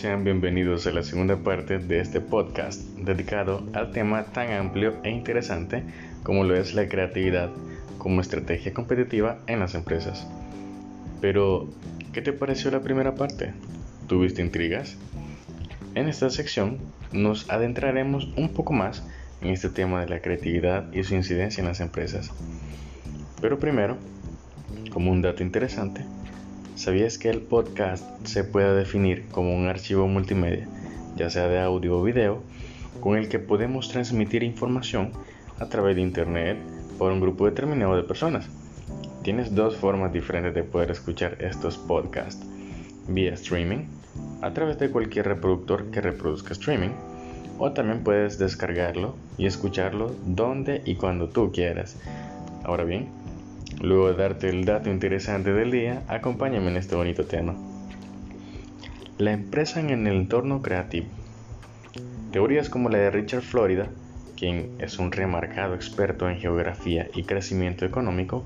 Sean bienvenidos a la segunda parte de este podcast dedicado al tema tan amplio e interesante como lo es la creatividad como estrategia competitiva en las empresas. Pero, ¿qué te pareció la primera parte? ¿Tuviste intrigas? En esta sección nos adentraremos un poco más en este tema de la creatividad y su incidencia en las empresas. Pero primero, como un dato interesante, ¿sabías que el podcast se puede definir como un archivo multimedia, ya sea de audio o video, con el que podemos transmitir información a través de Internet por un grupo determinado de personas? Tienes dos formas diferentes de poder escuchar estos podcasts. Vía streaming, a través de cualquier reproductor que reproduzca streaming, o también puedes descargarlo y escucharlo donde y cuando tú quieras. Ahora bien, luego de darte el dato interesante del día, acompáñame en este bonito tema. La empresa en el entorno creativo. Teorías como la de Richard Florida, quien es un remarcado experto en geografía y crecimiento económico,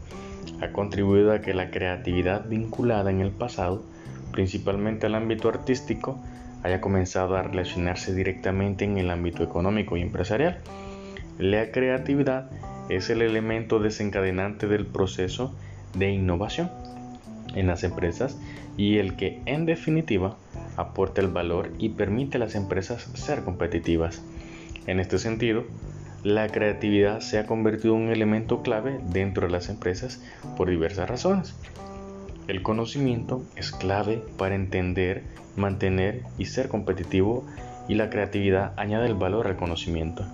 ha contribuido a que la creatividad vinculada en el pasado, principalmente al ámbito artístico, haya comenzado a relacionarse directamente en el ámbito económico y empresarial. La creatividad es el elemento desencadenante del proceso de innovación en las empresas y el que en definitiva aporta el valor y permite a las empresas ser competitivas. En este sentido, la creatividad se ha convertido en un elemento clave dentro de las empresas por diversas razones. El conocimiento es clave para entender, mantener y ser competitivo y la creatividad añade el valor al conocimiento.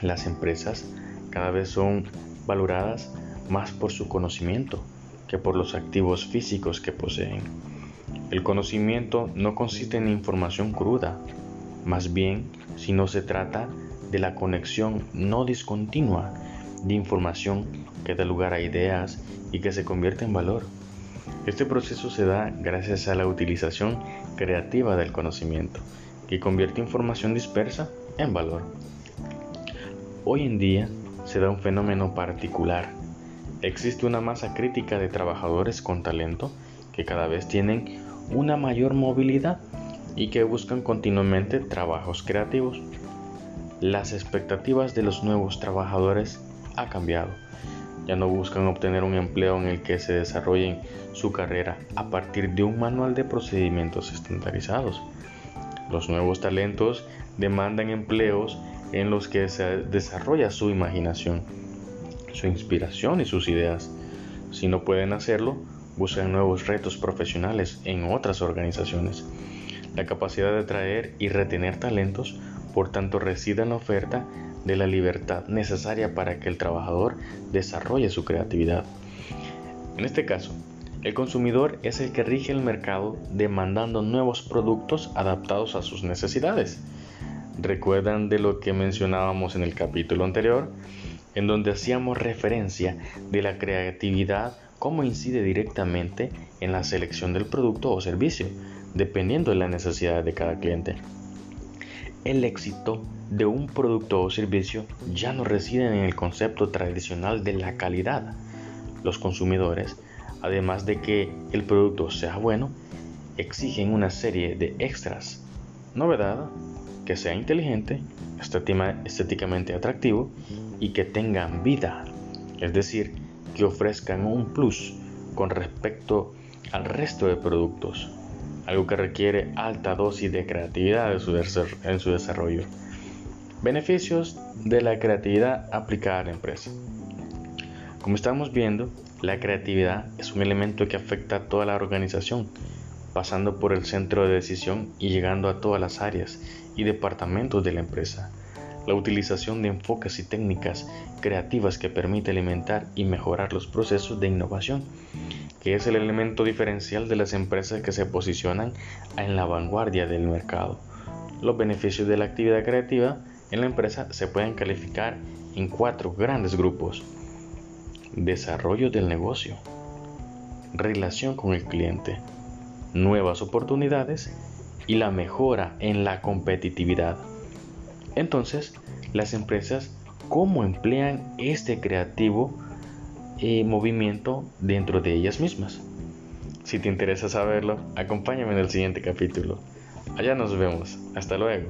Las empresas cada vez son valoradas más por su conocimiento que por los activos físicos que poseen. El conocimiento no consiste en información cruda, más bien si no se trata de la conexión no discontinua de información que da lugar a ideas y que se convierte en valor. Este proceso se da gracias a la utilización creativa del conocimiento, que convierte información dispersa en valor. Hoy en día se da un fenómeno particular. Existe una masa crítica de trabajadores con talento que cada vez tienen una mayor movilidad y que buscan continuamente trabajos creativos. Las expectativas de los nuevos trabajadores ha cambiado ya no buscan obtener un empleo en el que se desarrollen su carrera a partir de un manual de procedimientos estandarizados. Los nuevos talentos demandan empleos en los que se desarrolla su imaginación, su inspiración y sus ideas. Si no pueden hacerlo, buscan nuevos retos profesionales en otras organizaciones. La capacidad de atraer y retener talentos, por tanto, reside en la oferta de la libertad necesaria para que el trabajador desarrolle su creatividad. En este caso, el consumidor es el que rige el mercado demandando nuevos productos adaptados a sus necesidades. ¿Recuerdan de lo que mencionábamos en el capítulo anterior? En donde hacíamos referencia de la creatividad cómo incide directamente en la selección del producto o servicio, dependiendo de la necesidad de cada cliente. El éxito de un producto o servicio ya no residen en el concepto tradicional de la calidad. Los consumidores, además de que el producto sea bueno, exigen una serie de extras. Novedad, que sea inteligente, estéticamente atractivo y que tengan vida, es decir, que ofrezcan un plus con respecto al resto de productos, algo que requiere alta dosis de creatividad en su desarrollo. Beneficios de la creatividad aplicada a la empresa. Como estamos viendo, la creatividad es un elemento que afecta a toda la organización, pasando por el centro de decisión y llegando a todas las áreas y departamentos de la empresa. La utilización de enfoques y técnicas creativas que permite alimentar y mejorar los procesos de innovación, que es el elemento diferencial de las empresas que se posicionan en la vanguardia del mercado. Los beneficios de la actividad creativa en la empresa se pueden calificar en cuatro grandes grupos. Desarrollo del negocio, relación con el cliente, nuevas oportunidades y la mejora en la competitividad. Entonces, las empresas, ¿cómo emplean este creativo eh, movimiento dentro de ellas mismas? Si te interesa saberlo, acompáñame en el siguiente capítulo. Allá nos vemos. Hasta luego.